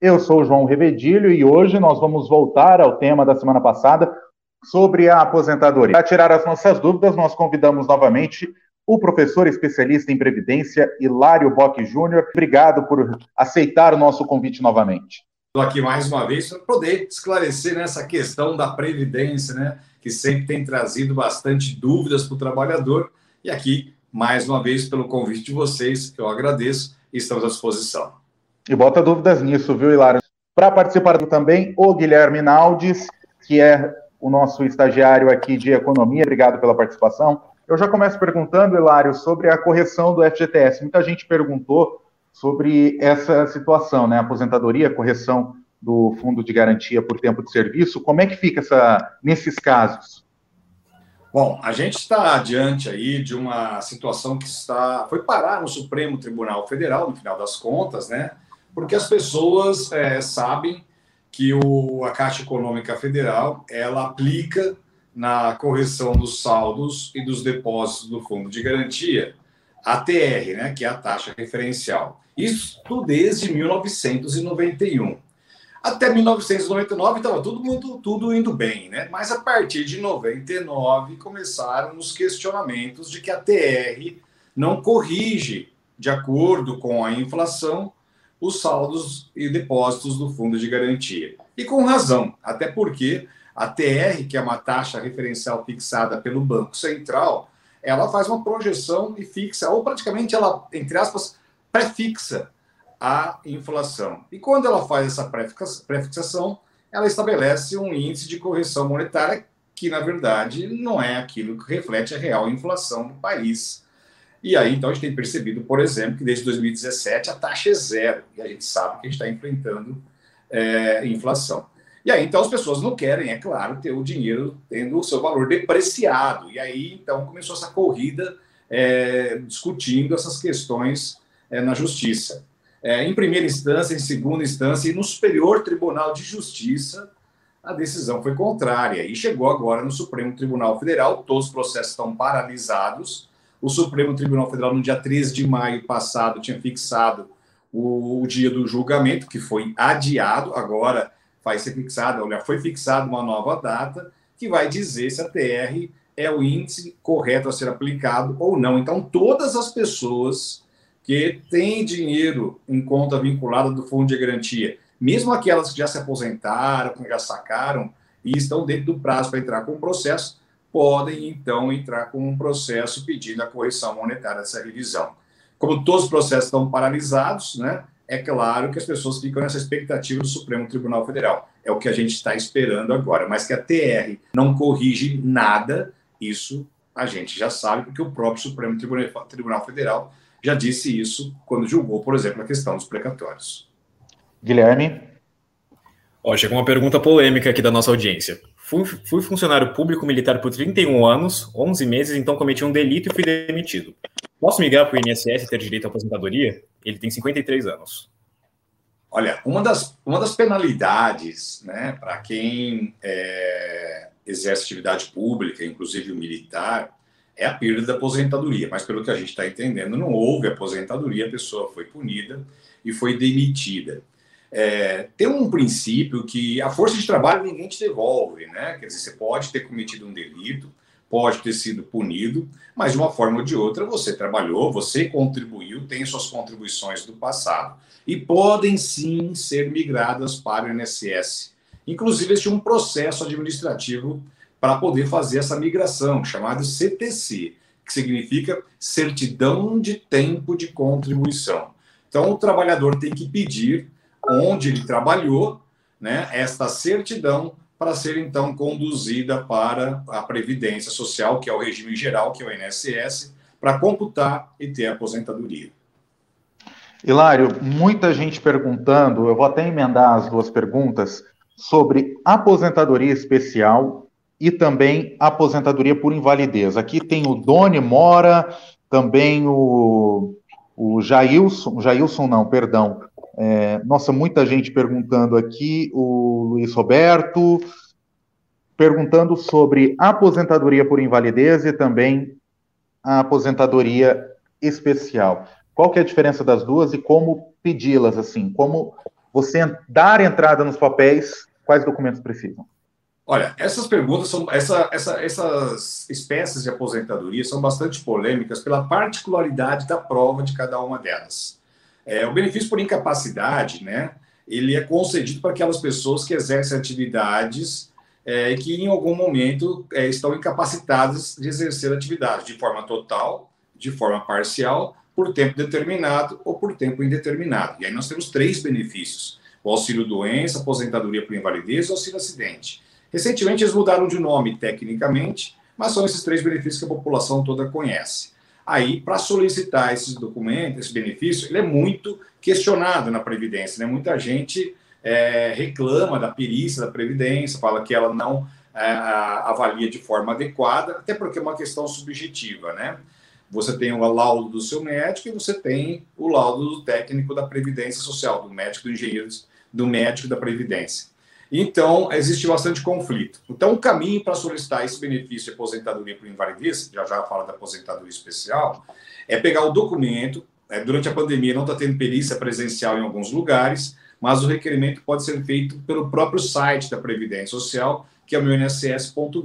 Eu sou o João Revedilho e hoje nós vamos voltar ao tema da semana passada sobre a aposentadoria. Para tirar as nossas dúvidas, nós convidamos novamente o professor especialista em Previdência, Hilário Bock Júnior. Obrigado por aceitar o nosso convite novamente. Estou aqui mais uma vez para poder esclarecer nessa questão da Previdência, né? que sempre tem trazido bastante dúvidas para o trabalhador. E aqui, mais uma vez, pelo convite de vocês, eu agradeço e estamos à disposição. E bota dúvidas nisso, viu, Hilário? Para participar também, o Guilherme Naldes, que é o nosso estagiário aqui de economia. Obrigado pela participação. Eu já começo perguntando, Hilário, sobre a correção do FGTS. Muita gente perguntou sobre essa situação, né? Aposentadoria, correção do fundo de garantia por tempo de serviço. Como é que fica essa, nesses casos? Bom, a gente está diante aí de uma situação que está foi parar no Supremo Tribunal Federal, no final das contas, né? Porque as pessoas é, sabem que o, a Caixa Econômica Federal ela aplica na correção dos saldos e dos depósitos do Fundo de Garantia a TR, né, que é a taxa referencial. Isso desde 1991. Até 1999 estava tudo muito tudo indo bem, né? Mas a partir de 99 começaram os questionamentos de que a TR não corrige de acordo com a inflação os saldos e depósitos do fundo de garantia. E com razão, até porque a TR, que é uma taxa referencial fixada pelo Banco Central, ela faz uma projeção e fixa, ou praticamente ela, entre aspas, prefixa a inflação. E quando ela faz essa prefixação, ela estabelece um índice de correção monetária que, na verdade, não é aquilo que reflete a real inflação do país. E aí, então, a gente tem percebido, por exemplo, que desde 2017 a taxa é zero, e a gente sabe que a gente está enfrentando é, inflação. E aí, então, as pessoas não querem, é claro, ter o dinheiro tendo o seu valor depreciado. E aí, então, começou essa corrida é, discutindo essas questões é, na justiça. É, em primeira instância, em segunda instância e no Superior Tribunal de Justiça, a decisão foi contrária e chegou agora no Supremo Tribunal Federal. Todos os processos estão paralisados o Supremo Tribunal Federal, no dia 13 de maio passado, tinha fixado o, o dia do julgamento, que foi adiado, agora vai ser fixado, olha, foi fixada uma nova data, que vai dizer se a TR é o índice correto a ser aplicado ou não. Então, todas as pessoas que têm dinheiro em conta vinculada do fundo de garantia, mesmo aquelas que já se aposentaram, que já sacaram e estão dentro do prazo para entrar com o processo, podem então entrar com um processo pedindo a correção monetária dessa revisão. Como todos os processos estão paralisados, né, é claro que as pessoas ficam nessa expectativa do Supremo Tribunal Federal. É o que a gente está esperando agora. Mas que a TR não corrige nada, isso a gente já sabe, porque o próprio Supremo Tribunal Federal já disse isso quando julgou, por exemplo, a questão dos precatórios. Guilherme? Ó, chegou uma pergunta polêmica aqui da nossa audiência. Fui, fui, funcionário público militar por 31 anos, 11 meses, então cometi um delito e fui demitido. Posso migrar para o INSS e ter direito à aposentadoria? Ele tem 53 anos. Olha, uma das, uma das penalidades né, para quem é, exerce atividade pública, inclusive o militar, é a perda da aposentadoria. Mas pelo que a gente está entendendo, não houve aposentadoria, a pessoa foi punida e foi demitida é, tem um princípio que a força de trabalho ninguém te devolve, né? Quer dizer, você pode ter cometido um delito, pode ter sido punido, mas de uma forma ou de outra você trabalhou, você contribuiu, tem suas contribuições do passado e podem sim ser migradas para o INSS. Inclusive, existe um processo administrativo para poder fazer essa migração, chamado CTC, que significa Certidão de Tempo de Contribuição. Então, o trabalhador tem que pedir onde ele trabalhou, né, esta certidão para ser então conduzida para a Previdência Social, que é o regime geral, que é o INSS, para computar e ter aposentadoria. Hilário, muita gente perguntando, eu vou até emendar as duas perguntas, sobre aposentadoria especial e também aposentadoria por invalidez. Aqui tem o Doni Mora, também o, o Jailson, Jailson não, perdão, é, nossa, muita gente perguntando aqui, o Luiz Roberto, perguntando sobre aposentadoria por invalidez e também a aposentadoria especial. Qual que é a diferença das duas e como pedi-las, assim? Como você dar entrada nos papéis, quais documentos precisam? Olha, essas perguntas são essa, essa, essas espécies de aposentadoria são bastante polêmicas pela particularidade da prova de cada uma delas. É, o benefício por incapacidade, né, ele é concedido para aquelas pessoas que exercem atividades é, que em algum momento é, estão incapacitadas de exercer atividade de forma total, de forma parcial, por tempo determinado ou por tempo indeterminado. E aí nós temos três benefícios: o auxílio doença, aposentadoria por invalidez e auxílio acidente. Recentemente eles mudaram de nome tecnicamente, mas são esses três benefícios que a população toda conhece. Aí, para solicitar esses documentos, esse benefício, ele é muito questionado na Previdência, né? Muita gente é, reclama da perícia da Previdência, fala que ela não é, avalia de forma adequada, até porque é uma questão subjetiva, né? Você tem o laudo do seu médico e você tem o laudo do técnico da Previdência Social, do médico, do engenheiro, do médico da Previdência. Então, existe bastante conflito. Então, o caminho para solicitar esse benefício de aposentadoria por invalidez, já já fala da aposentadoria especial, é pegar o documento. É, durante a pandemia não está tendo perícia presencial em alguns lugares, mas o requerimento pode ser feito pelo próprio site da Previdência Social, que é o meuNSS.gov.br.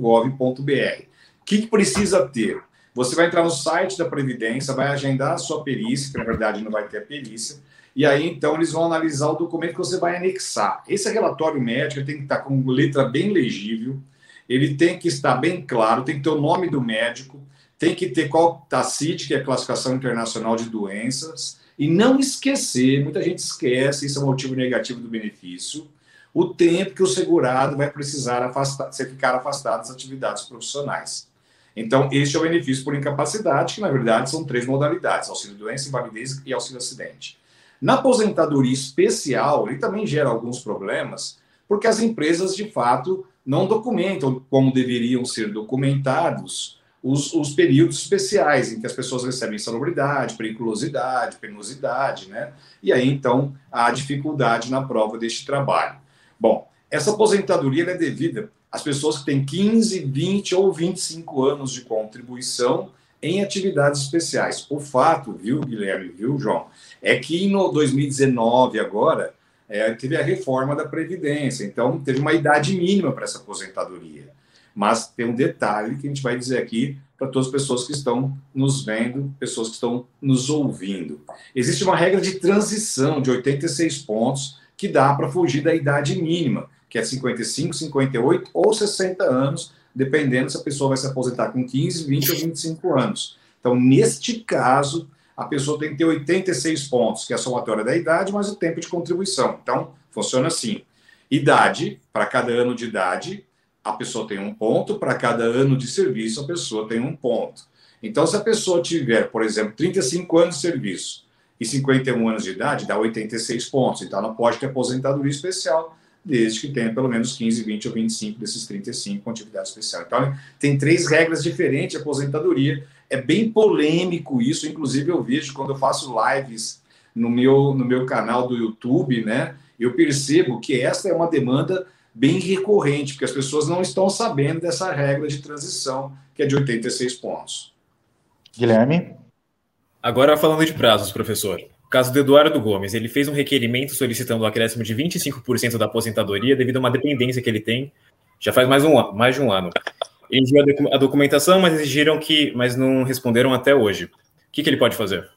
O que, que precisa ter? Você vai entrar no site da Previdência, vai agendar a sua perícia, que na verdade não vai ter a perícia, e aí então eles vão analisar o documento que você vai anexar. Esse relatório médico tem que estar com letra bem legível, ele tem que estar bem claro, tem que ter o nome do médico, tem que ter qual tá CIT, que é a classificação internacional de doenças, e não esquecer, muita gente esquece, isso é um motivo negativo do benefício, o tempo que o segurado vai precisar afastar, ficar afastado das atividades profissionais. Então, este é o benefício por incapacidade, que na verdade são três modalidades: auxílio doença, invalidez e auxílio acidente. Na aposentadoria especial, ele também gera alguns problemas, porque as empresas de fato não documentam como deveriam ser documentados os, os, períodos especiais em que as pessoas recebem salubridade, periculosidade, penosidade, né? E aí, então, há dificuldade na prova deste trabalho. Bom, essa aposentadoria é devida às pessoas que têm 15, 20 ou 25 anos de contribuição em atividades especiais. O fato, viu, Guilherme, viu, João, é que no 2019, agora, é, teve a reforma da Previdência, então teve uma idade mínima para essa aposentadoria. Mas tem um detalhe que a gente vai dizer aqui para todas as pessoas que estão nos vendo, pessoas que estão nos ouvindo. Existe uma regra de transição de 86 pontos que dá para fugir da idade mínima, que é 55, 58 ou 60 anos, dependendo se a pessoa vai se aposentar com 15, 20 ou 25 anos. Então, neste caso, a pessoa tem que ter 86 pontos, que é a somatória da idade, mais o tempo de contribuição. Então, funciona assim: idade, para cada ano de idade, a pessoa tem um ponto, para cada ano de serviço, a pessoa tem um ponto. Então, se a pessoa tiver, por exemplo, 35 anos de serviço e 51 anos de idade, dá 86 pontos. Então, ela pode ter aposentadoria especial, desde que tenha pelo menos 15, 20 ou 25 desses 35 com atividade especial. Então, tem três regras diferentes de aposentadoria. É bem polêmico isso, inclusive eu vejo quando eu faço lives no meu, no meu canal do YouTube, né? Eu percebo que essa é uma demanda bem recorrente, porque as pessoas não estão sabendo dessa regra de transição, que é de 86 pontos. Guilherme? Agora falando de prazos, professor. Caso do Eduardo Gomes, ele fez um requerimento solicitando o acréscimo de 25% da aposentadoria devido a uma dependência que ele tem já faz mais, um, mais de um ano. Ele enviou a documentação, mas exigiram que, mas não responderam até hoje. O que, que ele pode fazer?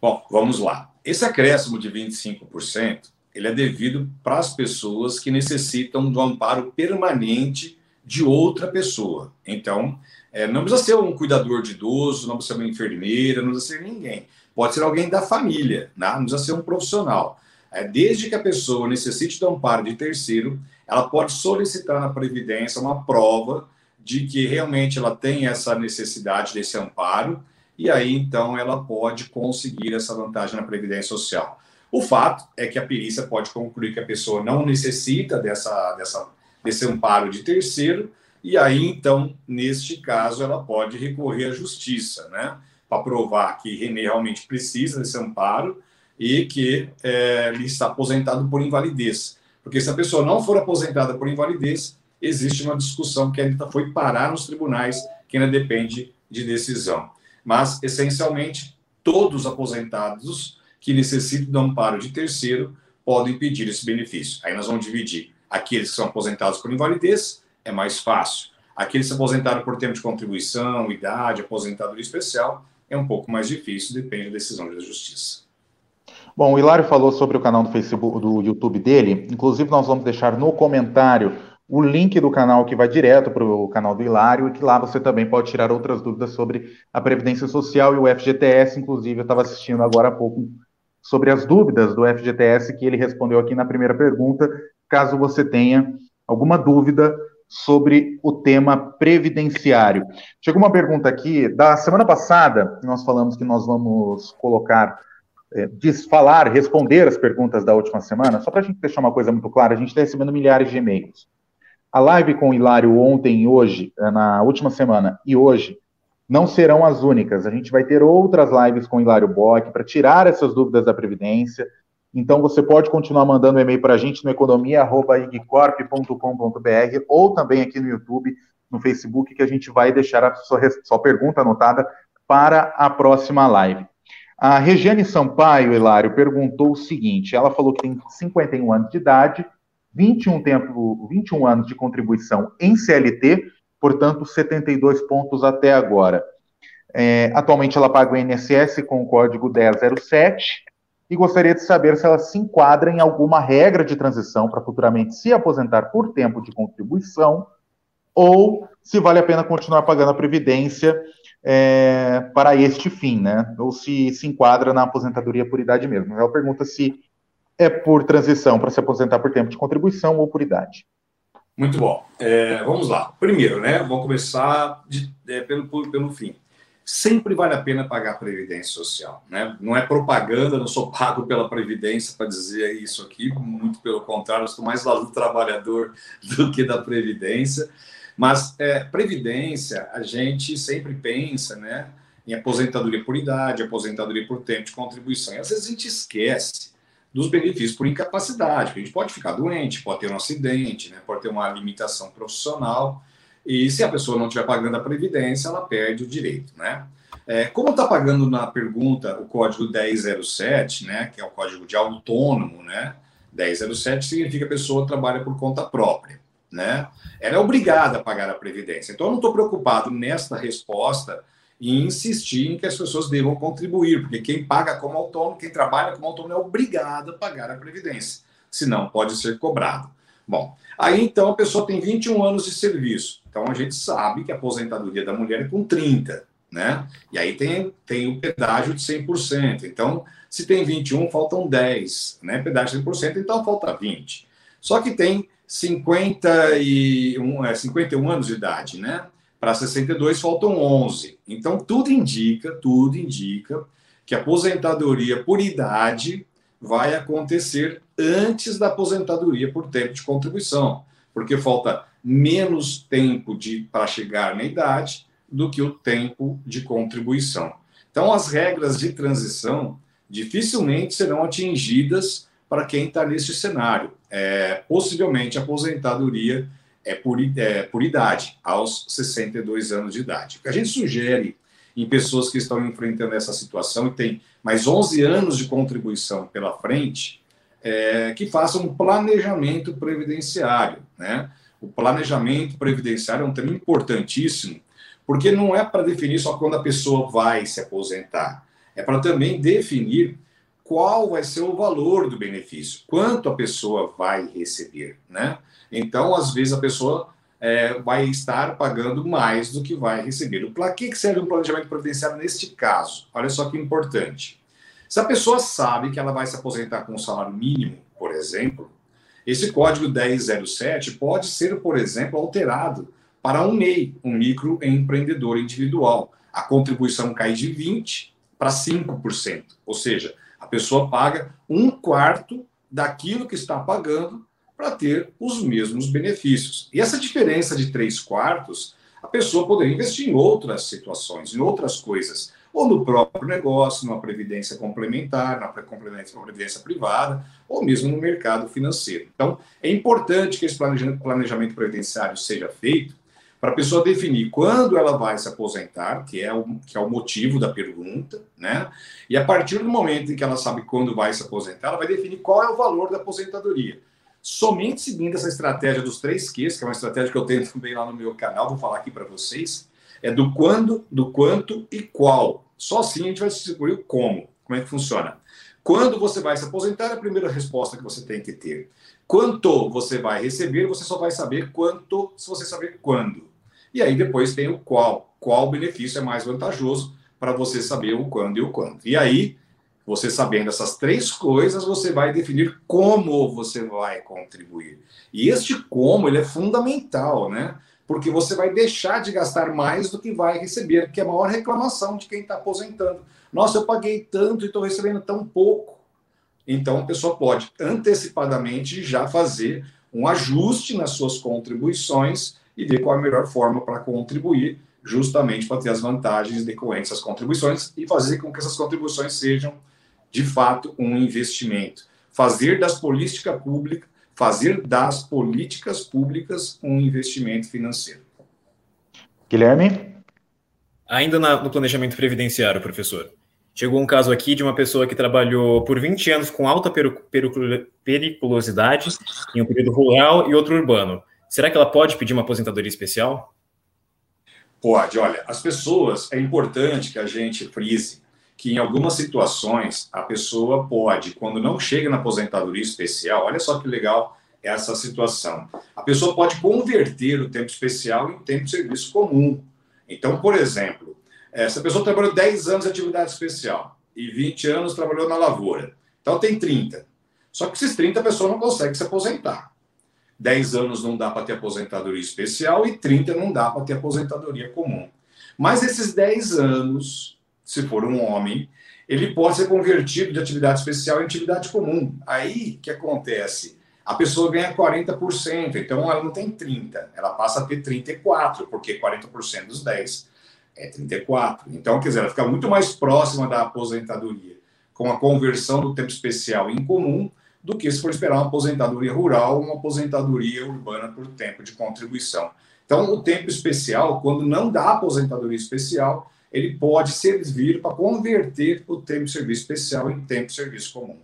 Bom, vamos lá. Esse acréscimo de 25%, ele é devido para as pessoas que necessitam do amparo permanente de outra pessoa. Então, é, não precisa ser um cuidador de idoso, não precisa ser uma enfermeira, não precisa ser ninguém. Pode ser alguém da família, né? não precisa ser um profissional. É, desde que a pessoa necessite do amparo de terceiro, ela pode solicitar na Previdência uma prova de que realmente ela tem essa necessidade desse amparo, e aí então ela pode conseguir essa vantagem na Previdência Social. O fato é que a perícia pode concluir que a pessoa não necessita dessa, dessa, desse amparo de terceiro, e aí, então, neste caso, ela pode recorrer à justiça, né? Para provar que René realmente precisa desse amparo e que é, ele está aposentado por invalidez. Porque se a pessoa não for aposentada por invalidez, existe uma discussão que ainda foi parar nos tribunais, que ainda depende de decisão. Mas, essencialmente, todos os aposentados que necessitam do amparo de terceiro podem pedir esse benefício. Aí nós vamos dividir aqueles que são aposentados por invalidez, é mais fácil. Aqueles que se aposentaram por tempo de contribuição, idade, aposentadoria especial, é um pouco mais difícil, depende da decisão da justiça. Bom, o Hilário falou sobre o canal do Facebook, do YouTube dele. Inclusive, nós vamos deixar no comentário o link do canal que vai direto para o canal do Hilário e que lá você também pode tirar outras dúvidas sobre a Previdência Social e o FGTS. Inclusive, eu estava assistindo agora há pouco sobre as dúvidas do FGTS que ele respondeu aqui na primeira pergunta. Caso você tenha alguma dúvida sobre o tema previdenciário. Chegou uma pergunta aqui, da semana passada, nós falamos que nós vamos colocar, é, falar, responder as perguntas da última semana, só para a gente deixar uma coisa muito clara, a gente está recebendo milhares de e-mails. A live com o Hilário ontem e hoje, é, na última semana e hoje, não serão as únicas. A gente vai ter outras lives com o Hilário Bock para tirar essas dúvidas da Previdência, então, você pode continuar mandando e-mail para a gente no economia.igcorp.com.br ou também aqui no YouTube, no Facebook, que a gente vai deixar a sua, sua pergunta anotada para a próxima live. A Regiane Sampaio, Hilário, perguntou o seguinte: ela falou que tem 51 anos de idade, 21, tempo, 21 anos de contribuição em CLT, portanto, 72 pontos até agora. É, atualmente, ela paga o INSS com o código 1007 e gostaria de saber se ela se enquadra em alguma regra de transição para futuramente se aposentar por tempo de contribuição ou se vale a pena continuar pagando a previdência é, para este fim, né? Ou se se enquadra na aposentadoria por idade mesmo. Ela pergunta se é por transição para se aposentar por tempo de contribuição ou por idade. Muito bom. É, vamos lá. Primeiro, né? Vamos começar de, é, pelo, pelo fim sempre vale a pena pagar a Previdência Social. Né? Não é propaganda, não sou pago pela Previdência para dizer isso aqui, muito pelo contrário, estou mais lá do trabalhador do que da Previdência. Mas é, Previdência, a gente sempre pensa né, em aposentadoria por idade, aposentadoria por tempo de contribuição. E às vezes a gente esquece dos benefícios por incapacidade, a gente pode ficar doente, pode ter um acidente, né, pode ter uma limitação profissional. E se a pessoa não estiver pagando a previdência, ela perde o direito, né? É, como está pagando na pergunta o código 1007, né, que é o código de autônomo, né? 1007 significa que a pessoa trabalha por conta própria, né? Ela é obrigada a pagar a previdência. Então eu não estou preocupado nesta resposta em insistir em que as pessoas devam contribuir, porque quem paga como autônomo, quem trabalha como autônomo é obrigado a pagar a previdência, senão pode ser cobrado. Bom, aí então a pessoa tem 21 anos de serviço. Então a gente sabe que a aposentadoria da mulher é com 30, né? E aí tem, tem o pedágio de 100%. Então, se tem 21, faltam 10, né? Pedágio de 100%, então falta 20. Só que tem 51, é, 51 anos de idade, né? Para 62 faltam 11. Então tudo indica, tudo indica que a aposentadoria por idade vai acontecer antes da aposentadoria por tempo de contribuição, porque falta menos tempo para chegar na idade do que o tempo de contribuição. Então, as regras de transição dificilmente serão atingidas para quem está nesse cenário. É, possivelmente, a aposentadoria é por, é por idade, aos 62 anos de idade. O que a gente sugere em pessoas que estão enfrentando essa situação e têm mais 11 anos de contribuição pela frente, é, que façam um planejamento previdenciário. Né? O planejamento previdenciário é um tema importantíssimo, porque não é para definir só quando a pessoa vai se aposentar, é para também definir qual vai ser o valor do benefício, quanto a pessoa vai receber, né? Então, às vezes, a pessoa é, vai estar pagando mais do que vai receber. Para que serve um planejamento previdenciário neste caso? Olha só que importante. Se a pessoa sabe que ela vai se aposentar com um salário mínimo, por exemplo, esse código 1007 pode ser, por exemplo, alterado para um MEI, um microempreendedor individual. A contribuição cai de 20% para 5%, ou seja, a pessoa paga um quarto daquilo que está pagando para ter os mesmos benefícios. E essa diferença de três quartos, a pessoa poderia investir em outras situações, em outras coisas, ou no próprio negócio, numa previdência complementar, na previdência privada, ou mesmo no mercado financeiro. Então, é importante que esse planejamento previdenciário seja feito para a pessoa definir quando ela vai se aposentar, que é, o, que é o motivo da pergunta, né? E a partir do momento em que ela sabe quando vai se aposentar, ela vai definir qual é o valor da aposentadoria. Somente seguindo essa estratégia dos três Qs, que é uma estratégia que eu tenho também lá no meu canal, vou falar aqui para vocês, é do quando, do quanto e qual. Só assim a gente vai descobrir o como, como é que funciona. Quando você vai se aposentar, é a primeira resposta que você tem que ter. Quanto você vai receber, você só vai saber quanto se você saber quando. E aí depois tem o qual. Qual benefício é mais vantajoso para você saber o quando e o quanto. E aí, você sabendo essas três coisas, você vai definir como você vai contribuir. E este como, ele é fundamental, né? Porque você vai deixar de gastar mais do que vai receber, que é a maior reclamação de quem está aposentando. Nossa, eu paguei tanto e estou recebendo tão pouco. Então, a pessoa pode antecipadamente já fazer um ajuste nas suas contribuições e ver qual a melhor forma para contribuir, justamente para ter as vantagens decorrentes das contribuições e fazer com que essas contribuições sejam, de fato, um investimento. Fazer das políticas públicas, fazer das políticas públicas um investimento financeiro. Guilherme? Ainda na, no planejamento previdenciário, professor. Chegou um caso aqui de uma pessoa que trabalhou por 20 anos com alta periculosidade em um período rural e outro urbano. Será que ela pode pedir uma aposentadoria especial? Pode. Olha, as pessoas, é importante que a gente frise que em algumas situações a pessoa pode, quando não chega na aposentadoria especial, olha só que legal essa situação. A pessoa pode converter o tempo especial em tempo de serviço comum. Então, por exemplo, essa pessoa trabalhou 10 anos de atividade especial e 20 anos trabalhou na lavoura. Então tem 30. Só que esses 30 a pessoa não consegue se aposentar. 10 anos não dá para ter aposentadoria especial e 30 não dá para ter aposentadoria comum. Mas esses 10 anos, se for um homem, ele pode ser convertido de atividade especial em atividade comum. Aí que acontece? A pessoa ganha 40%, então ela não tem 30, ela passa a ter 34, porque 40% dos 10 é 34. Então, quer dizer, ela fica muito mais próxima da aposentadoria com a conversão do tempo especial em comum do que se for esperar uma aposentadoria rural ou uma aposentadoria urbana por tempo de contribuição. Então, o tempo especial, quando não dá aposentadoria especial, ele pode servir para converter o tempo de serviço especial em tempo de serviço comum.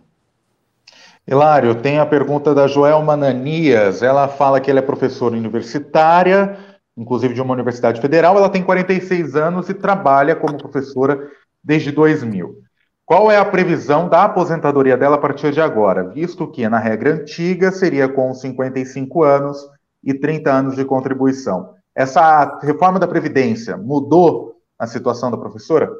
Hilário, tem a pergunta da Joelma Nanias. Ela fala que ela é professora universitária, inclusive de uma universidade federal. Ela tem 46 anos e trabalha como professora desde 2000. Qual é a previsão da aposentadoria dela a partir de agora? Visto que na regra antiga seria com 55 anos e 30 anos de contribuição. Essa reforma da Previdência mudou a situação da professora?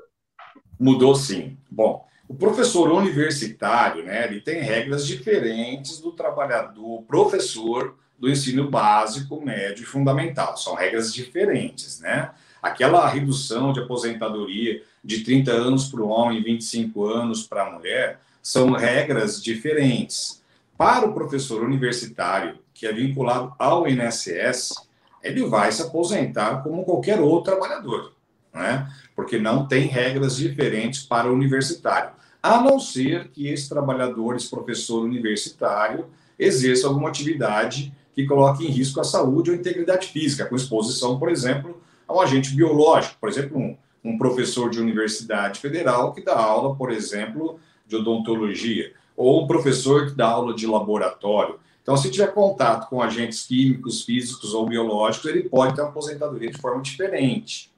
Mudou sim. Bom, o professor universitário, né, ele tem regras diferentes do trabalhador, professor do ensino básico, médio e fundamental. São regras diferentes, né? Aquela redução de aposentadoria de 30 anos para o homem e 25 anos para a mulher são regras diferentes. Para o professor universitário, que é vinculado ao INSS, ele vai se aposentar como qualquer outro trabalhador, né? Porque não tem regras diferentes para o universitário, a não ser que esse trabalhador, esse professor universitário, exerça alguma atividade que coloque em risco a saúde ou a integridade física, com exposição, por exemplo, a um agente biológico, por exemplo, um, um professor de universidade federal que dá aula, por exemplo, de odontologia, ou um professor que dá aula de laboratório. Então, se tiver contato com agentes químicos, físicos ou biológicos, ele pode ter uma aposentadoria de forma diferente.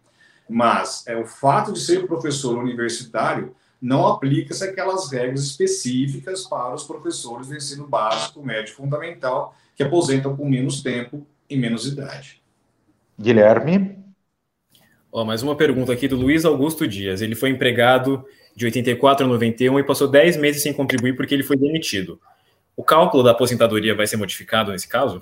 Mas é o fato de ser professor universitário não aplica-se aquelas regras específicas para os professores do ensino básico, médio fundamental, que aposentam com menos tempo e menos idade. Guilherme? Oh, mais uma pergunta aqui do Luiz Augusto Dias. Ele foi empregado de 84 a 91 e passou 10 meses sem contribuir porque ele foi demitido. O cálculo da aposentadoria vai ser modificado nesse caso?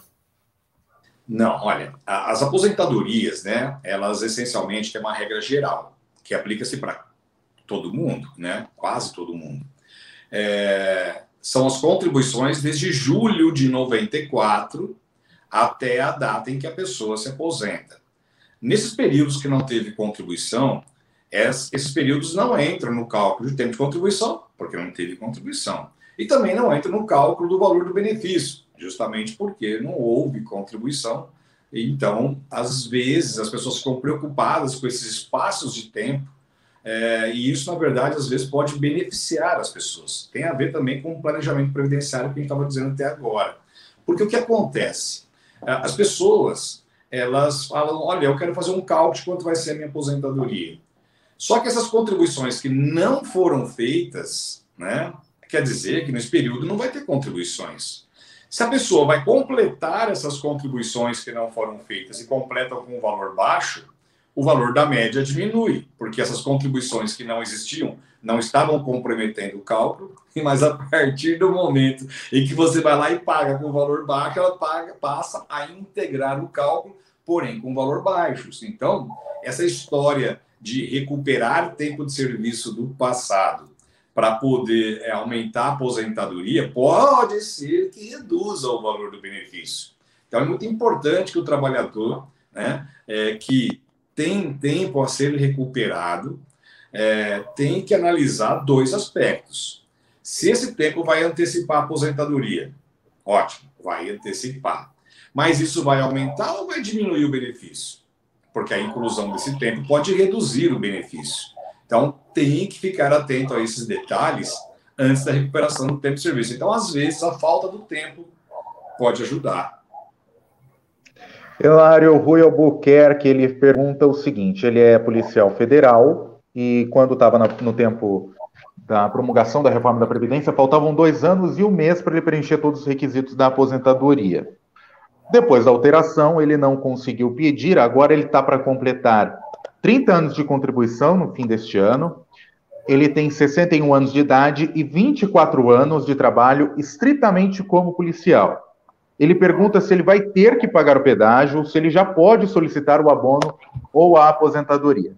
Não, olha, as aposentadorias, né, elas essencialmente têm uma regra geral, que aplica-se para todo mundo, né, quase todo mundo. É, são as contribuições desde julho de 94 até a data em que a pessoa se aposenta. Nesses períodos que não teve contribuição, esses períodos não entram no cálculo de tempo de contribuição, porque não teve contribuição. E também não entram no cálculo do valor do benefício, justamente porque não houve contribuição Então, às vezes, as pessoas ficam preocupadas com esses espaços de tempo, é, e isso, na verdade, às vezes pode beneficiar as pessoas. Tem a ver também com o planejamento previdenciário que a gente estava dizendo até agora. Porque o que acontece? É, as pessoas, elas falam, olha, eu quero fazer um cálculo de quanto vai ser a minha aposentadoria. Só que essas contribuições que não foram feitas, né, quer dizer que nesse período não vai ter contribuições. Se a pessoa vai completar essas contribuições que não foram feitas e completa com um valor baixo, o valor da média diminui, porque essas contribuições que não existiam não estavam comprometendo o cálculo, mas a partir do momento em que você vai lá e paga com valor baixo, ela paga, passa a integrar o cálculo, porém com valor baixo. Então, essa história de recuperar tempo de serviço do passado para poder é, aumentar a aposentadoria, pode ser que reduza o valor do benefício. Então, é muito importante que o trabalhador, né, é, que tem tempo a ser recuperado, é, tem que analisar dois aspectos. Se esse tempo vai antecipar a aposentadoria, ótimo, vai antecipar. Mas isso vai aumentar ou vai diminuir o benefício? Porque a inclusão desse tempo pode reduzir o benefício. Então, tem que ficar atento a esses detalhes antes da recuperação do tempo de serviço. Então, às vezes, a falta do tempo pode ajudar. Hilário Rui Albuquerque, ele pergunta o seguinte, ele é policial federal e quando estava no tempo da promulgação da reforma da Previdência, faltavam dois anos e um mês para ele preencher todos os requisitos da aposentadoria. Depois da alteração, ele não conseguiu pedir, agora ele está para completar 30 anos de contribuição no fim deste ano. Ele tem 61 anos de idade e 24 anos de trabalho estritamente como policial. Ele pergunta se ele vai ter que pagar o pedágio, se ele já pode solicitar o abono ou a aposentadoria.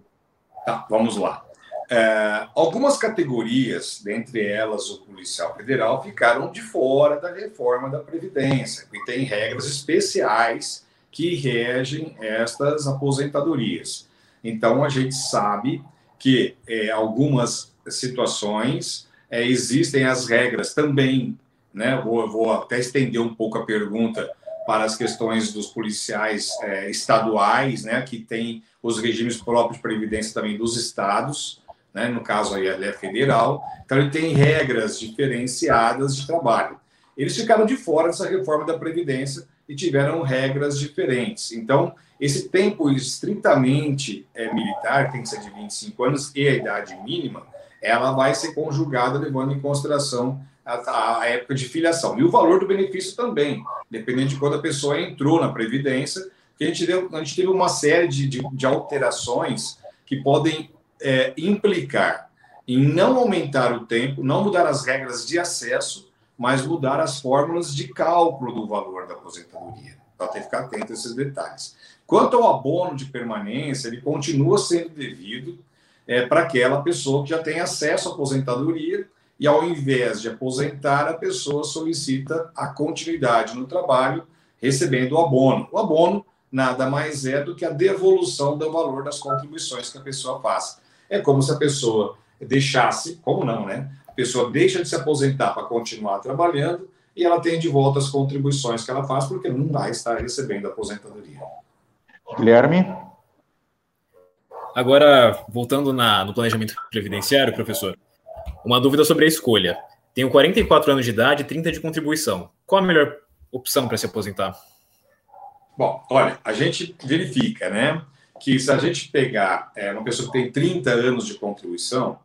Tá, vamos lá. É, algumas categorias, dentre elas o policial federal, ficaram de fora da reforma da Previdência, que tem regras especiais que regem estas aposentadorias. Então, a gente sabe que é, algumas situações é, existem as regras também, né? Vou, vou, até estender um pouco a pergunta para as questões dos policiais é, estaduais, né? Que tem os regimes próprios de previdência também dos estados, né? No caso aí ele é federal, então ele tem regras diferenciadas de trabalho. Eles ficaram de fora dessa reforma da previdência e tiveram regras diferentes. Então, esse tempo estritamente é, militar, tem que ser de 25 anos, e a idade mínima, ela vai ser conjugada levando em consideração a, a, época de filiação. E o valor do benefício também, dependendo de quando a pessoa entrou na Previdência, que a gente, deu, a gente teve uma série de, de, de alterações que podem é, implicar em não aumentar o tempo, não mudar as regras de acesso, mas mudar as fórmulas de cálculo do valor da aposentadoria. Então tem que ficar atento a esses detalhes. Quanto ao abono de permanência, ele continua sendo devido é, para aquela pessoa que já tem acesso à aposentadoria e, ao invés de aposentar, a pessoa solicita a continuidade no trabalho, recebendo o abono. O abono nada mais é do que a devolução do valor das contribuições que a pessoa faz. É como se a pessoa deixasse, como não, né? A pessoa deixa de se aposentar para continuar trabalhando e ela tem de volta as contribuições que ela faz porque não vai estar recebendo a aposentadoria. Guilherme? Agora, voltando na, no planejamento previdenciário, professor, uma dúvida sobre a escolha. Tenho 44 anos de idade e 30 de contribuição. Qual a melhor opção para se aposentar? Bom, olha, a gente verifica, né, que se a gente pegar é, uma pessoa que tem 30 anos de contribuição,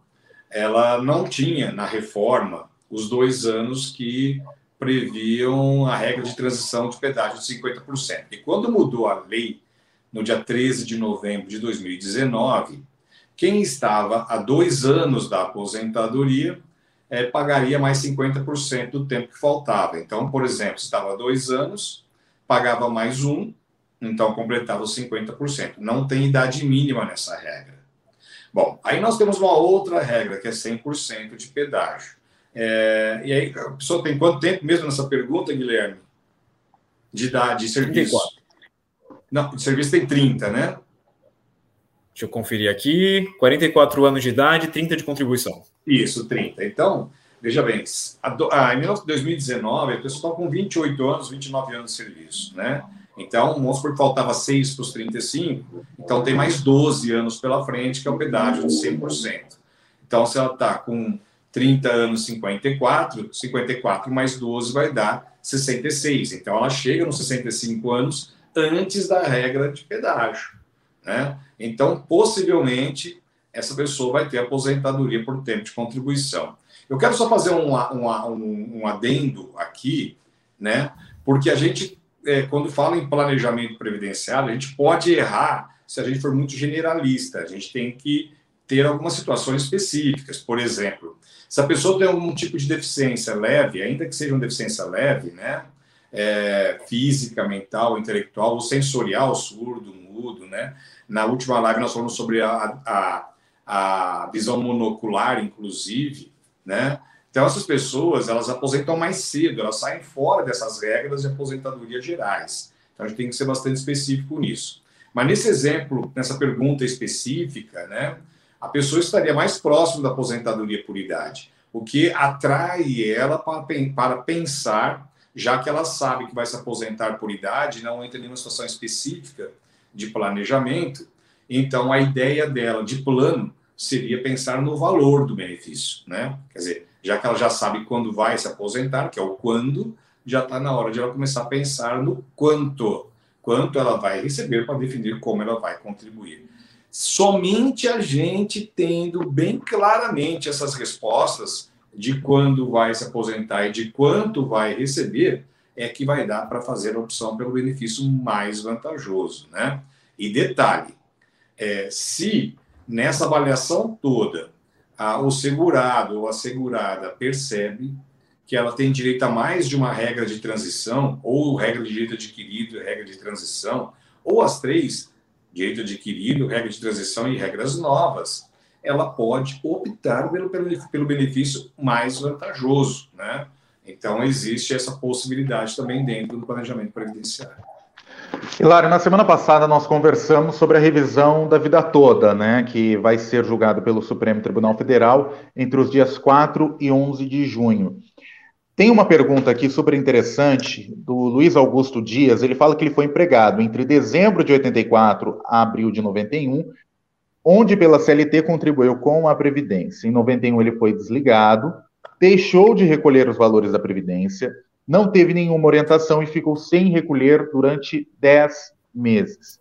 ela não tinha na reforma os dois anos que previam a regra de transição de pedágio de 50%. E quando mudou a lei no dia 13 de novembro de 2019, quem estava há dois anos da aposentadoria é, pagaria mais 50% do tempo que faltava. Então, por exemplo, estava há dois anos, pagava mais um, então completava os 50%. Não tem idade mínima nessa regra. Bom, aí nós temos uma outra regra, que é 100% de pedágio. É, e aí, a pessoa tem quanto tempo mesmo nessa pergunta, Guilherme? De idade de serviço? 34. Não, de serviço tem 30, né? Deixa eu conferir aqui. 44 anos de idade, 30 de contribuição. Isso, 30. Então, veja bem, a, a, em 2019, a pessoa está com 28 anos, 29 anos de serviço, né? Então, vamos supor que faltava 6 para os 35, então tem mais 12 anos pela frente, que é o pedágio de 100%. Então, se ela está com 30 anos, 54, 54 mais 12 vai dar 66. Então, ela chega nos 65 anos antes da regra de pedágio. Né? Então, possivelmente, essa pessoa vai ter aposentadoria por tempo de contribuição. Eu quero só fazer um, um, um adendo aqui, né? porque a gente é, quando fala em planejamento previdenciário, a gente pode errar se a gente for muito generalista. A gente tem que ter algumas situações específicas. Por exemplo, se a pessoa tem algum tipo de deficiência leve, ainda que seja uma deficiência leve, né? É, física, mental, intelectual sensorial, surdo, mudo, né? Na última live nós falamos sobre a, a, a visão monocular, inclusive, né? Então, essas pessoas, elas aposentam mais cedo, elas saem fora dessas regras de aposentadoria gerais. Então, a gente tem que ser bastante específico nisso. Mas nesse exemplo, nessa pergunta específica, né, a pessoa estaria mais próxima da aposentadoria por idade, o que atrai ela para pensar, já que ela sabe que vai se aposentar por idade, não entra em nenhuma situação específica de planejamento, então a ideia dela de plano seria pensar no valor do benefício, né? Quer dizer, já que ela já sabe quando vai se aposentar, que é o quando, já está na hora de ela começar a pensar no quanto, quanto ela vai receber para definir como ela vai contribuir. Somente a gente tendo bem claramente essas respostas de quando vai se aposentar e de quanto vai receber, é que vai dar para fazer a opção pelo benefício mais vantajoso, né? E detalhe, é, se nessa avaliação toda a, o segurado ou a segurada percebe que ela tem direito a mais de uma regra de transição, ou regra de direito adquirido regra de transição, ou as três, direito adquirido, regra de transição e regras novas, ela pode optar pelo, pelo, benefício mais vantajoso, né? Então, existe essa possibilidade também dentro do planejamento previdenciário. Hilário, na semana passada nós conversamos sobre a revisão da vida toda, né, que vai ser julgado pelo Supremo Tribunal Federal entre os dias 4 e 11 de junho. Tem uma pergunta aqui super interessante do Luiz Augusto Dias. Ele fala que ele foi empregado entre dezembro de 84 a abril de 91, onde pela CLT contribuiu com a Previdência. Em 91 ele foi desligado, deixou de recolher os valores da Previdência, não teve nenhuma orientação e ficou sem recolher durante 10 meses.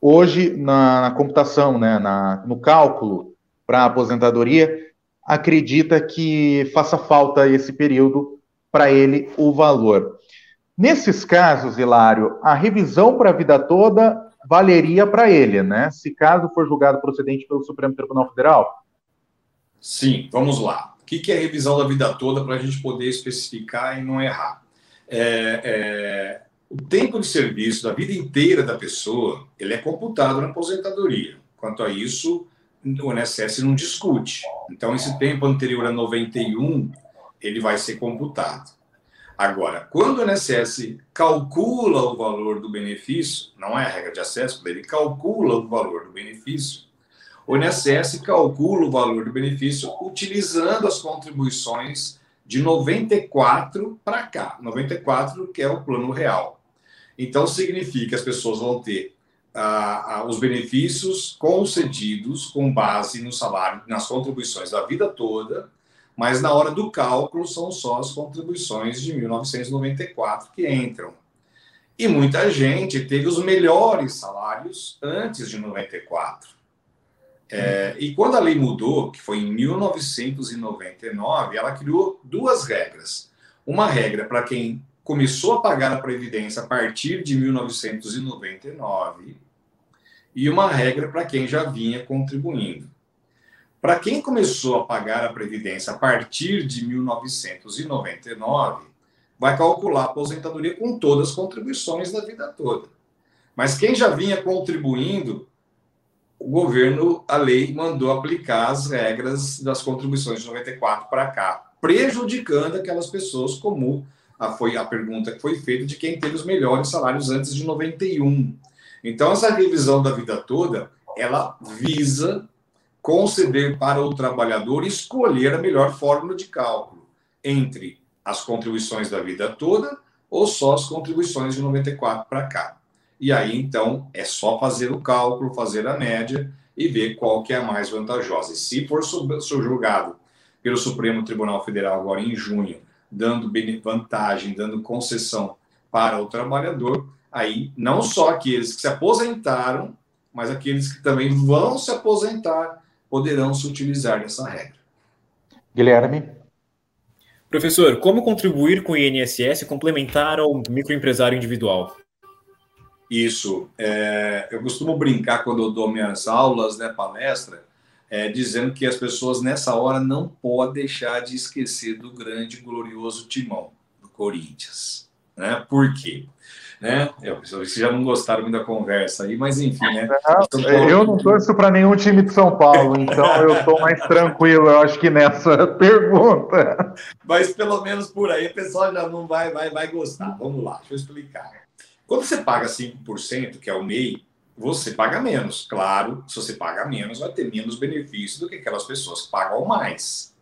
Hoje, na, na computação, né, na, no cálculo para a aposentadoria, acredita que faça falta esse período para ele o valor. Nesses casos, Hilário, a revisão para a vida toda valeria para ele, né? Se caso for julgado procedente pelo Supremo Tribunal Federal? Sim, vamos lá que, que é revisão da vida toda para a gente poder especificar e não errar? É, é, o tempo de serviço da vida inteira da pessoa ele é computado na aposentadoria. Quanto a isso, o INSS não discute. Então, esse tempo anterior a 91, ele vai ser computado. Agora, quando o INSS calcula o valor do benefício, não é a regra de acesso, ele calcula o valor do benefício, o INSS calcula o valor do benefício utilizando as contribuições de 94 para cá, 94 que é o plano real. Então significa que as pessoas vão ter ah, os benefícios concedidos com base no salário, nas contribuições da vida toda, mas na hora do cálculo são só as contribuições de 1994 que entram. E muita gente teve os melhores salários antes de 94. É, e quando a lei mudou, que foi em 1999, ela criou duas regras. Uma regra para quem começou a pagar a Previdência a partir de 1999 e uma regra para quem já vinha contribuindo. Para quem começou a pagar a Previdência a partir de 1999, vai calcular a aposentadoria com todas as contribuições da vida toda. Mas quem já vinha contribuindo o governo, a lei, mandou aplicar as regras das contribuições de 94 para cá, prejudicando aquelas pessoas, como a, foi a pergunta que foi feita de quem teve os melhores salários antes de 91. Então, essa revisão da vida toda, ela visa conceder para o trabalhador escolher a melhor fórmula de cálculo entre as contribuições da vida toda ou só as contribuições de 94 para cá. E aí, então, é só fazer o cálculo, fazer a média e ver qual que é a mais vantajosa. E se for julgado pelo Supremo Tribunal Federal agora em junho, dando vantagem, dando concessão para o trabalhador, aí não só aqueles que se aposentaram, mas aqueles que também vão se aposentar poderão se utilizar dessa regra. Guilherme. Professor, como contribuir com o INSS complementar ao microempresário individual? Isso. É, eu costumo brincar quando eu dou minhas aulas, né, palestra, é, dizendo que as pessoas nessa hora não podem deixar de esquecer do grande glorioso timão do Corinthians. Né? Por quê? Né? Eu, vocês já não gostaram muito da conversa aí, mas enfim, né? Não, eu não torço para nenhum time de São Paulo, então eu estou mais tranquilo, eu acho que nessa pergunta. Mas pelo menos por aí o pessoal já não vai, vai, vai gostar. Vamos lá, deixa eu explicar. Quando você paga 5%, que é o MEI, você paga menos. Claro, se você paga menos, vai ter menos benefício do que aquelas pessoas que pagam mais.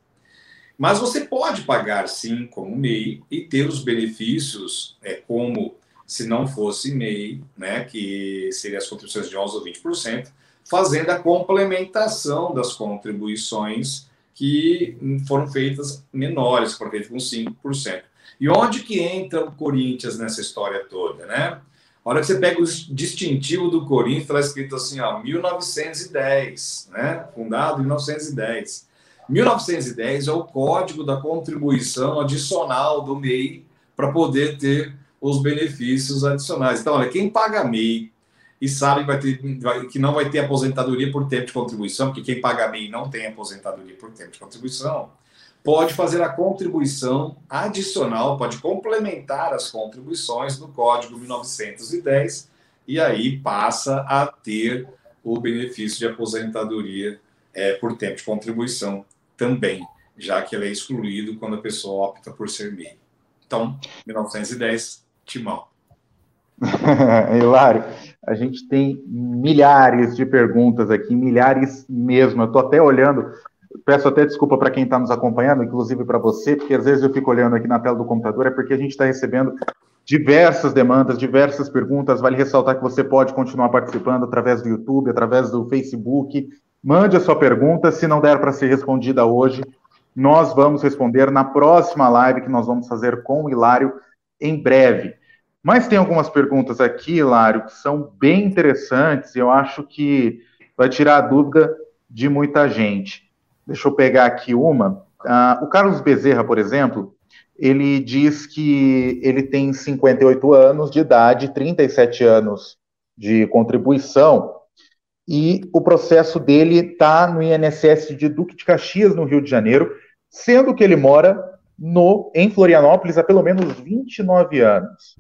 Mas você pode pagar sim como MEI e ter os benefícios é, como se não fosse MEI, né, que seria as contribuições de 11 ou 20%, fazendo a complementação das contribuições que foram feitas menores, foram feitas com 5%. E onde que entra o Corinthians nessa história toda, né? A hora que você pega o distintivo do Corinthians, está escrito assim, ó, 1910, né? Fundado em 1910. 1910 é o código da contribuição adicional do MEI para poder ter os benefícios adicionais. Então, olha, quem paga MEI e sabe que, vai ter, vai, que não vai ter aposentadoria por tempo de contribuição, porque quem paga MEI não tem aposentadoria por tempo de contribuição, pode fazer a contribuição adicional, pode complementar as contribuições no Código 1910 e aí passa a ter o benefício de aposentadoria é, por tempo de contribuição também, já que ele é excluído quando a pessoa opta por ser MEI. Então, 1910, timão. Hilário, a gente tem milhares de perguntas aqui, milhares mesmo. Eu estou até olhando peço até desculpa para quem está nos acompanhando, inclusive para você, porque às vezes eu fico olhando aqui na tela do computador, é porque a gente está recebendo diversas demandas, diversas perguntas. Vale ressaltar que você pode continuar participando através do YouTube, através do Facebook. Mande a sua pergunta, se não der para ser respondida hoje, nós vamos responder na próxima live que nós vamos fazer com o Hilário em breve. Mas tem algumas perguntas aqui, Hilário, que são bem interessantes e eu acho que vai tirar a dúvida de muita gente. Deixa eu pegar aqui uma. Uh, o Carlos Bezerra, por exemplo, ele diz que ele tem 58 anos de idade, 37 anos de contribuição, e o processo dele está no INSS de Duque de Caxias, no Rio de Janeiro, sendo que ele mora no, em Florianópolis há pelo menos 29 anos.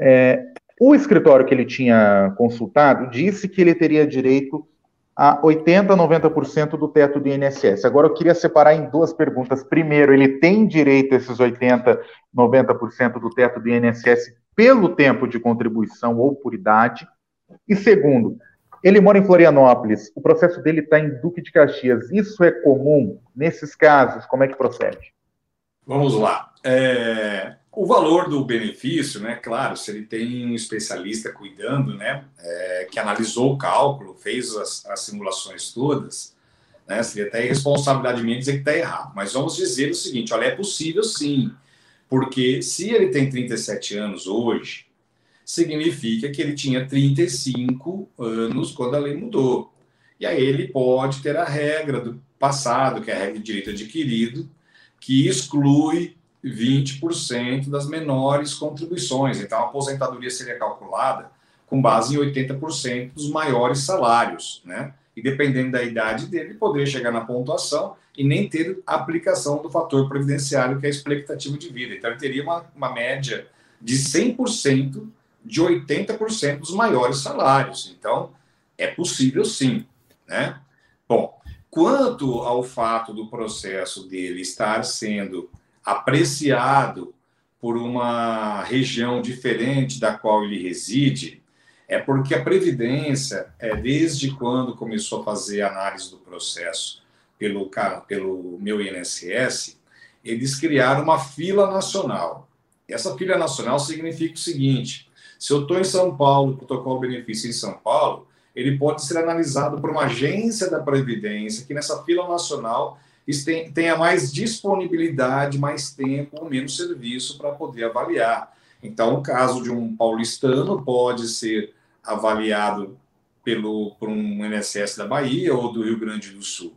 É, o escritório que ele tinha consultado disse que ele teria direito a 80%, 90% do teto do INSS. Agora, eu queria separar em duas perguntas. Primeiro, ele tem direito a esses 80%, 90% do teto do INSS pelo tempo de contribuição ou por idade? E segundo, ele mora em Florianópolis, o processo dele está em Duque de Caxias. Isso é comum nesses casos? Como é que procede? Vamos lá. É, o valor do benefício, né? Claro, se ele tem um especialista cuidando, né? É, que analisou o cálculo, fez as, as simulações todas, né? Seria até irresponsabilidade minha dizer que está errado. Mas vamos dizer o seguinte: olha, é possível sim. Porque se ele tem 37 anos hoje, significa que ele tinha 35 anos quando a lei mudou. E aí ele pode ter a regra do passado, que é a regra de direito adquirido, que exclui 20% das menores contribuições. Então, a aposentadoria seria calculada com base em 80% dos maiores salários, né? E dependendo da idade dele, poderia chegar na pontuação e nem ter aplicação do fator previdenciário, que é a expectativa de vida. Então, ele teria uma, uma média de 100% de 80% dos maiores salários. Então, é possível sim, né? Bom, quanto ao fato do processo dele estar sendo apreciado por uma região diferente da qual ele reside, é porque a Previdência, é, desde quando começou a fazer análise do processo pelo, pelo meu INSS, eles criaram uma fila nacional. Essa fila nacional significa o seguinte: se eu estou em São Paulo, protocolo benefício em São Paulo, ele pode ser analisado por uma agência da Previdência que nessa fila nacional tenha mais disponibilidade, mais tempo ou menos serviço para poder avaliar. Então, o caso de um paulistano pode ser avaliado pelo, por um INSS da Bahia ou do Rio Grande do Sul.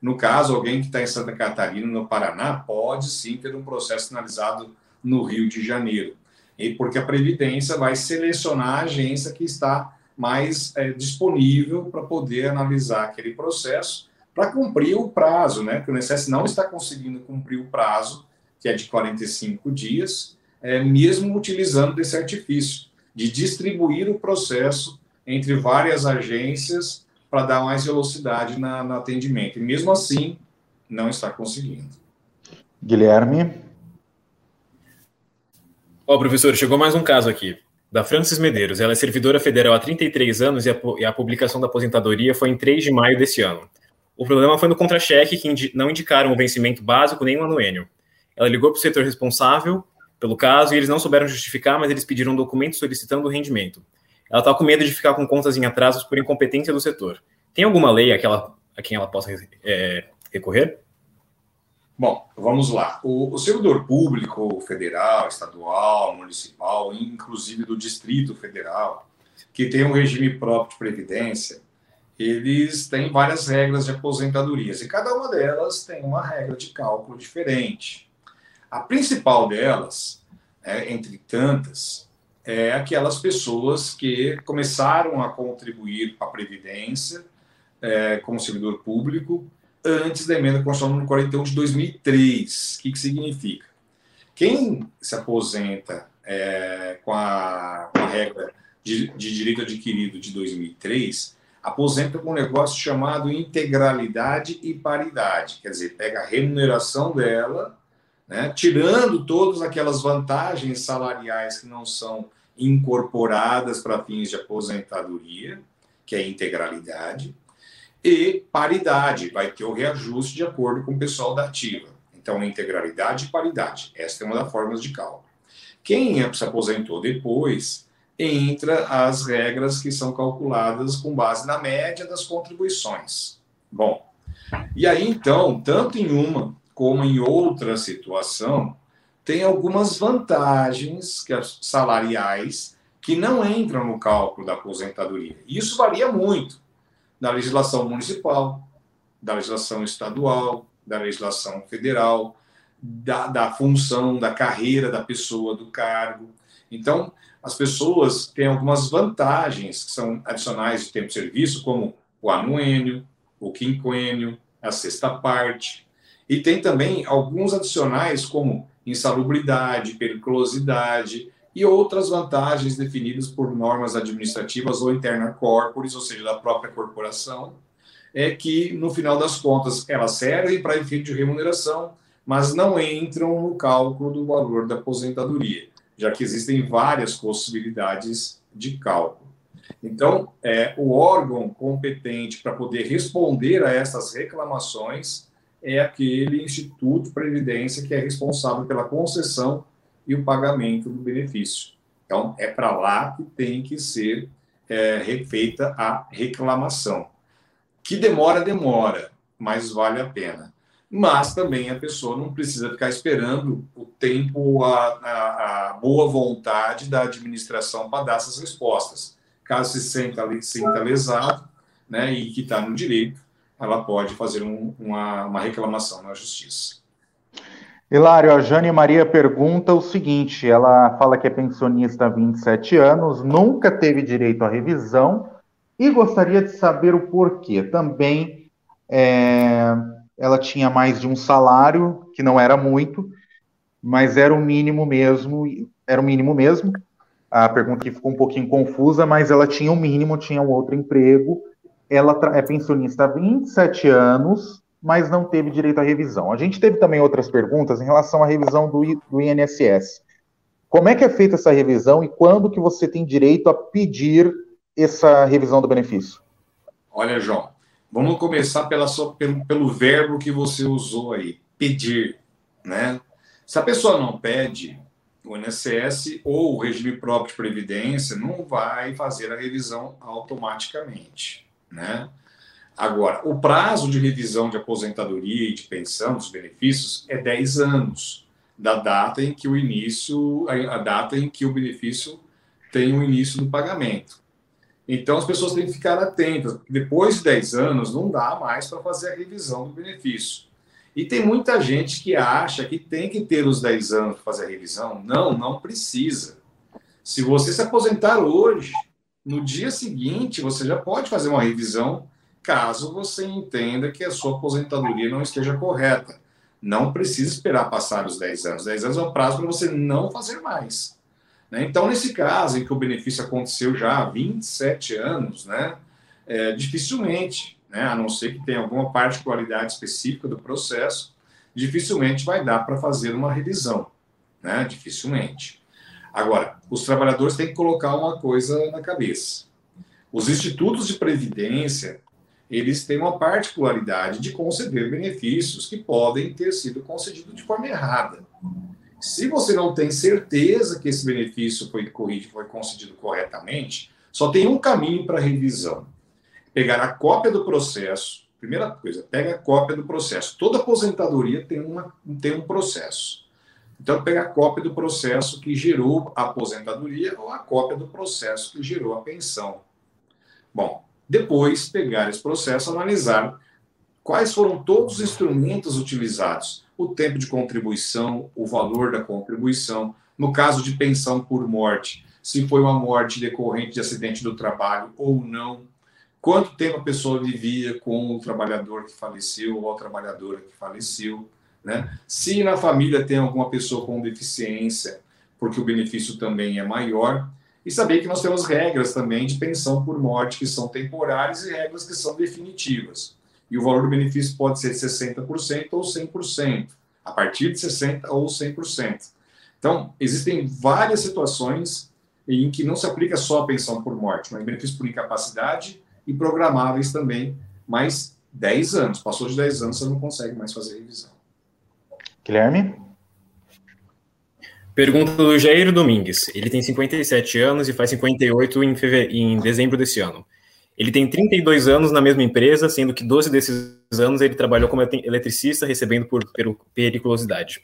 No caso, alguém que está em Santa Catarina, no Paraná, pode sim ter um processo analisado no Rio de Janeiro. E porque a Previdência vai selecionar a agência que está mais é, disponível para poder analisar aquele processo para cumprir o prazo, né? Que o INSS não está conseguindo cumprir o prazo, que é de 45 dias, é, mesmo utilizando desse artifício de distribuir o processo entre várias agências para dar mais velocidade na, no atendimento. E mesmo assim, não está conseguindo. Guilherme. Ó, oh, professor, chegou mais um caso aqui. Da Francis Medeiros. Ela é servidora federal há 33 anos e a, e a publicação da aposentadoria foi em 3 de maio desse ano. O problema foi no contra-cheque, que indi não indicaram o vencimento básico nem o anuênio. Ela ligou para o setor responsável pelo caso e eles não souberam justificar, mas eles pediram um documento solicitando o rendimento. Ela está com medo de ficar com contas em atrasos por incompetência do setor. Tem alguma lei a, ela, a quem ela possa é, recorrer? Bom, vamos lá. O, o, servidor público federal, estadual, municipal, inclusive do Distrito Federal, que tem um regime próprio de previdência, eles têm várias regras de aposentadorias e cada uma delas tem uma regra de cálculo diferente. A principal delas, é, entre tantas, é aquelas pessoas que começaram a contribuir para a Previdência é, como servidor público antes da emenda constitucional número 41 de 2003. O que, que significa? Quem se aposenta é, com, a, com, a, regra de, de direito adquirido de 2003 aposenta com um negócio chamado integralidade e paridade, quer dizer, pega a remuneração dela, né, tirando todas aquelas vantagens salariais que não são incorporadas para fins de aposentadoria, que é integralidade, e paridade, vai ter o reajuste de acordo com o pessoal da ativa. Então, integralidade e paridade. Esta é uma das formas de cálculo. Quem se aposentou depois, entra as regras que são calculadas com base na média das contribuições. Bom, e aí então, tanto em uma como em outra situação, tem algumas vantagens que, salariais que não entram no cálculo da aposentadoria. Isso varia muito da legislação municipal, da legislação estadual, da legislação federal, da, da função, da carreira da pessoa, do cargo. Então, as pessoas têm algumas vantagens que são adicionais de tempo de serviço, como o anuênio, o quinquênio, a sexta parte. E tem também alguns adicionais, como insalubridade, periculosidade e outras vantagens definidas por normas administrativas ou interna corporis, ou seja, da própria corporação, é que, no final das contas, elas servem para efeito de remuneração, mas não entram no cálculo do valor da aposentadoria, já que existem várias possibilidades de cálculo. Então, é, o órgão competente para poder responder a essas reclamações é aquele Instituto de Previdência que é responsável pela concessão e o pagamento do benefício. Então, é para lá que tem que ser é, a reclamação. Que demora, demora, mas vale a pena. Mas também a pessoa não precisa ficar esperando o tempo, a, a, a boa vontade da administração para dar essas respostas. Caso se sinta, sinta lesado né, e que está no direito, ela pode fazer um, uma, uma reclamação na justiça. Hilário, a Jane Maria pergunta o seguinte: ela fala que é pensionista há 27 anos, nunca teve direito à revisão e gostaria de saber o porquê. Também é, ela tinha mais de um salário, que não era muito, mas era o mínimo mesmo, era o mínimo mesmo. A pergunta aqui ficou um pouquinho confusa, mas ela tinha o um mínimo, tinha um outro emprego ela é pensionista há 27 anos, mas não teve direito à revisão. A gente teve também outras perguntas em relação à revisão do, do INSS. Como é que é feita essa revisão e quando que você tem direito a pedir essa revisão do benefício? Olha, João, vamos começar pela sua, pelo, pelo verbo que você usou aí, pedir, né? Se a pessoa não pede, o INSS ou o regime próprio de previdência não vai fazer a revisão automaticamente, né? Agora, o prazo de revisão de aposentadoria e de pensão dos benefícios é 10 anos da data em que o início, a data em que o benefício tem o início do pagamento. Então, as pessoas têm que ficar atentas, depois de 10 anos não dá mais para fazer a revisão do benefício. E tem muita gente que acha que tem que ter os 10 anos para fazer a revisão. Não, não precisa. Se você se aposentar hoje, no dia seguinte, você já pode fazer uma revisão caso você entenda que a sua aposentadoria não esteja correta. Não precisa esperar passar os 10 anos. 10 anos é o prazo para você não fazer mais. Né? Então, nesse caso em que o benefício aconteceu já há 27 anos, né, é, dificilmente, né, a não ser que tenha alguma particularidade específica do processo, dificilmente vai dar para fazer uma revisão. Né? Dificilmente. Agora, os trabalhadores têm que colocar uma coisa na cabeça. Os institutos de previdência, eles têm uma particularidade de conceder benefícios que podem ter sido concedidos de forma errada. Se você não tem certeza que esse benefício foi corrigido, foi concedido corretamente, só tem um caminho para revisão. Pegar a cópia do processo. Primeira coisa, pega a cópia do processo. Toda aposentadoria tem, uma, tem um processo. Então, pega a cópia do processo que gerou a aposentadoria ou a cópia do processo que gerou a pensão. Bom, depois pegar esse processo, analisar quais foram todos os instrumentos utilizados, o tempo de contribuição, o valor da contribuição, no caso de pensão por morte, se foi uma morte decorrente de acidente do trabalho ou não, quanto tempo a pessoa vivia com o trabalhador que faleceu ou a trabalhadora que faleceu, né? Se na família tem alguma pessoa com deficiência, porque o benefício também é maior, e saber que nós temos regras também de pensão por morte que são temporárias e regras que são definitivas. E o valor do benefício pode ser 60% ou 100%, a partir de 60% ou 100%. Então, existem várias situações em que não se aplica só a pensão por morte, mas benefício por incapacidade e programáveis também, mais 10 anos. Passou de 10 anos, você não consegue mais fazer revisão. Guilherme? Pergunta do Jair Domingues. Ele tem 57 anos e faz 58 em, feve... em dezembro desse ano. Ele tem 32 anos na mesma empresa, sendo que 12 desses anos ele trabalhou como eletricista, recebendo por periculosidade.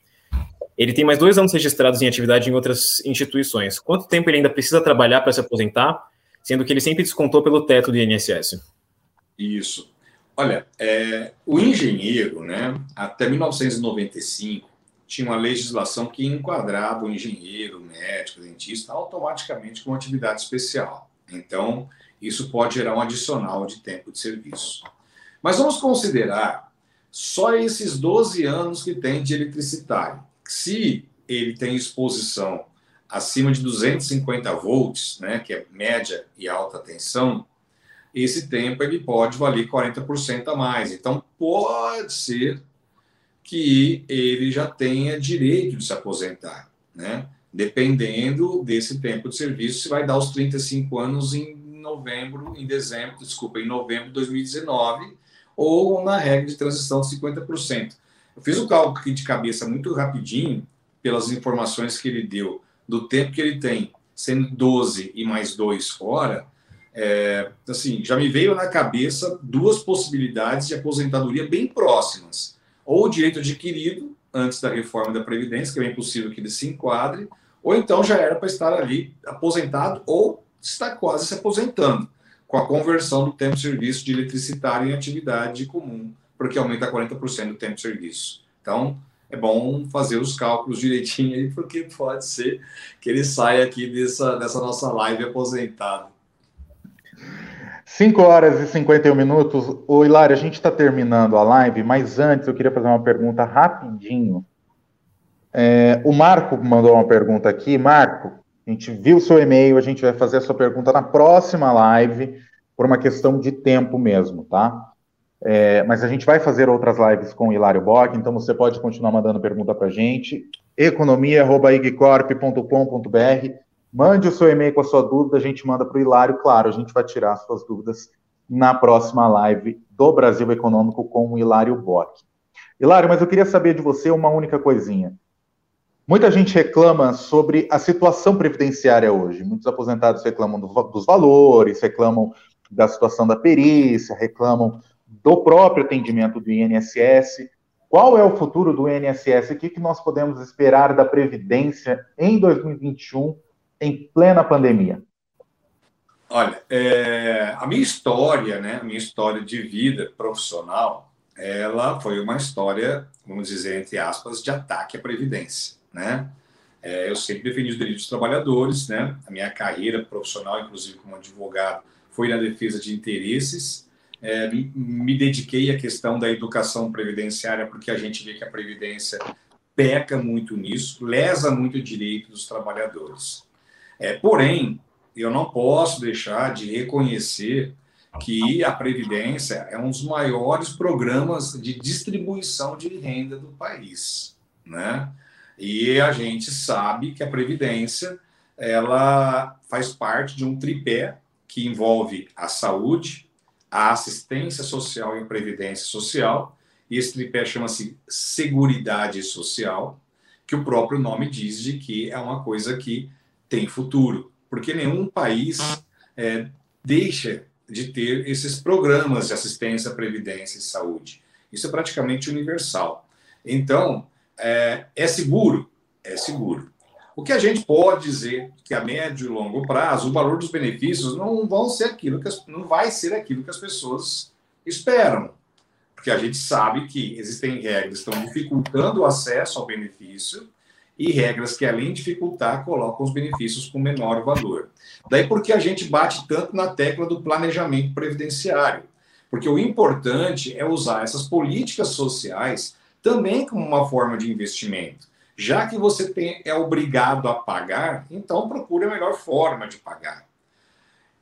Ele tem mais dois anos registrados em atividade em outras instituições. Quanto tempo ele ainda precisa trabalhar para se aposentar, sendo que ele sempre descontou pelo teto do INSS? Isso. Olha, é, o engenheiro, né, até 1995, tinha uma legislação que enquadrava o engenheiro, o médico, dentista automaticamente com atividade especial. Então, isso pode gerar um adicional de tempo de serviço. Mas vamos considerar só esses 12 anos que tem de eletricitário. Se ele tem exposição acima de 250 volts, né, que é média e alta tensão, esse tempo ele pode valer 40% a mais. Então, pode ser que ele já tenha direito de se aposentar, né? Dependendo desse tempo de serviço, se vai dar os 35 anos em novembro, em dezembro, desculpa, em novembro de 2019, ou na regra de transição de 50%. Eu fiz o cálculo aqui de cabeça muito rapidinho, pelas informações que ele deu, do tempo que ele tem, sendo 12 e mais 2 fora, é, assim, já me veio na cabeça duas possibilidades de aposentadoria bem próximas ou o direito adquirido antes da reforma da Previdência, que é bem possível que ele se enquadre, ou então já era para estar ali aposentado ou está quase se aposentando, com a conversão do tempo de serviço de eletricitário em atividade comum, porque aumenta 40% do tempo de serviço. Então, é bom fazer os cálculos direitinho aí, porque pode ser que ele saia aqui dessa, dessa nossa live aposentado. 5 horas e 51 minutos. Ô, Hilário, a gente está terminando a live, mas antes eu queria fazer uma pergunta rapidinho. É, o Marco mandou uma pergunta aqui. Marco, a gente viu seu e-mail, a gente vai fazer a sua pergunta na próxima live, por uma questão de tempo mesmo, tá? É, mas a gente vai fazer outras lives com o Hilário Bock, então você pode continuar mandando pergunta para a gente. economia.igcorp.com.br Mande o seu e-mail com a sua dúvida, a gente manda para o Hilário. Claro, a gente vai tirar as suas dúvidas na próxima live do Brasil Econômico com o Hilário Bock. Hilário, mas eu queria saber de você uma única coisinha. Muita gente reclama sobre a situação previdenciária hoje. Muitos aposentados reclamam do, dos valores, reclamam da situação da perícia, reclamam do próprio atendimento do INSS. Qual é o futuro do INSS? O que, que nós podemos esperar da Previdência em 2021, em plena pandemia? Olha, é, a minha história, né, a minha história de vida profissional, ela foi uma história, vamos dizer, entre aspas, de ataque à Previdência né? É, eu sempre defendi os direitos dos trabalhadores, né? A minha carreira profissional, inclusive como advogado, foi na defesa de interesses. É, me dediquei à questão da educação previdenciária, porque a gente vê que a Previdência peca muito nisso, lesa muito o direito dos trabalhadores. É, porém, eu não posso deixar de reconhecer que a Previdência é um dos maiores programas de distribuição de renda do país. Né? E a gente sabe que a previdência ela faz parte de um tripé que envolve a saúde, a assistência social e a previdência social. E esse tripé chama-se Seguridade Social, que o próprio nome diz de que é uma coisa que tem futuro, porque nenhum país é, deixa de ter esses programas de assistência, previdência e saúde. Isso é praticamente universal. Então, é, é seguro? É seguro. O que a gente pode dizer que a médio e longo prazo, o valor dos benefícios não vão ser aquilo que as, não vai ser aquilo que as pessoas esperam. Porque a gente sabe que existem regras que estão dificultando o acesso ao benefício e regras que, além de dificultar, colocam os benefícios com menor valor. Daí porque a gente bate tanto na tecla do planejamento previdenciário. Porque o importante é usar essas políticas sociais também como uma forma de investimento. Já que você tem, é obrigado a pagar, então procure a melhor forma de pagar.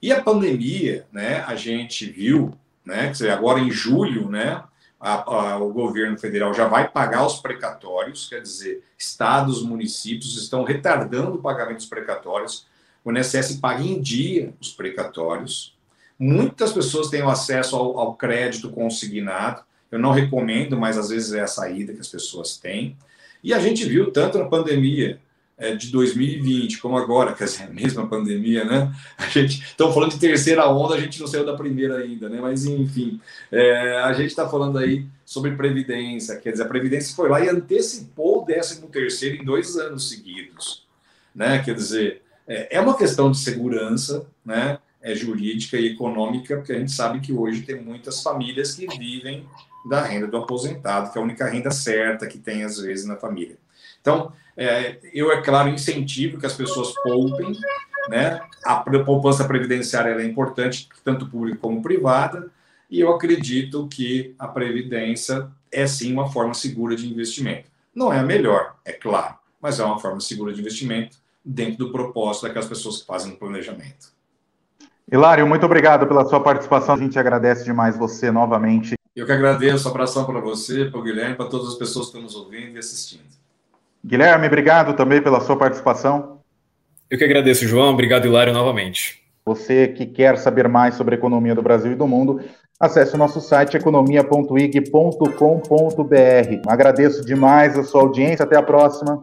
E a pandemia, né, a gente viu, né, agora em julho, né, a, a, o governo federal já vai pagar os precatórios, quer dizer, estados, municípios estão retardando o pagamento dos precatórios. O INSS paga em dia os precatórios. Muitas pessoas têm acesso ao, ao crédito consignado. Eu não recomendo, mas às vezes é a saída que as pessoas têm. E a gente viu tanto na pandemia é, de 2020 como agora, quer dizer, a mesma pandemia, né? A gente estão falando de terceira onda, a gente não saiu da primeira ainda, né? Mas enfim, é, a gente está falando aí sobre previdência, quer dizer, a previdência foi lá e antecipou o 13 terceiro em dois anos seguidos, né? Quer dizer, é, é uma questão de segurança, né? É jurídica e econômica, porque a gente sabe que hoje tem muitas famílias que vivem da renda do aposentado, que é a única renda certa que tem, às vezes, na família. Então, é, eu, é claro, incentivo que as pessoas poupem, né? A poupança previdenciária é importante, tanto pública como privada, e eu acredito que a previdência é sim uma forma segura de investimento. Não é a melhor, é claro, mas é uma forma segura de investimento dentro do propósito daquelas pessoas que fazem o planejamento. Hilário, muito obrigado pela sua participação. A gente agradece demais você novamente. Eu que agradeço, abração para você, para o Guilherme, para todas as pessoas que estão nos ouvindo e assistindo. Guilherme, obrigado também pela sua participação. Eu que agradeço, João. Obrigado, Hilário, novamente. Você que quer saber mais sobre a economia do Brasil e do mundo, acesse o nosso site economia.ig.com.br. Agradeço demais a sua audiência. Até a próxima.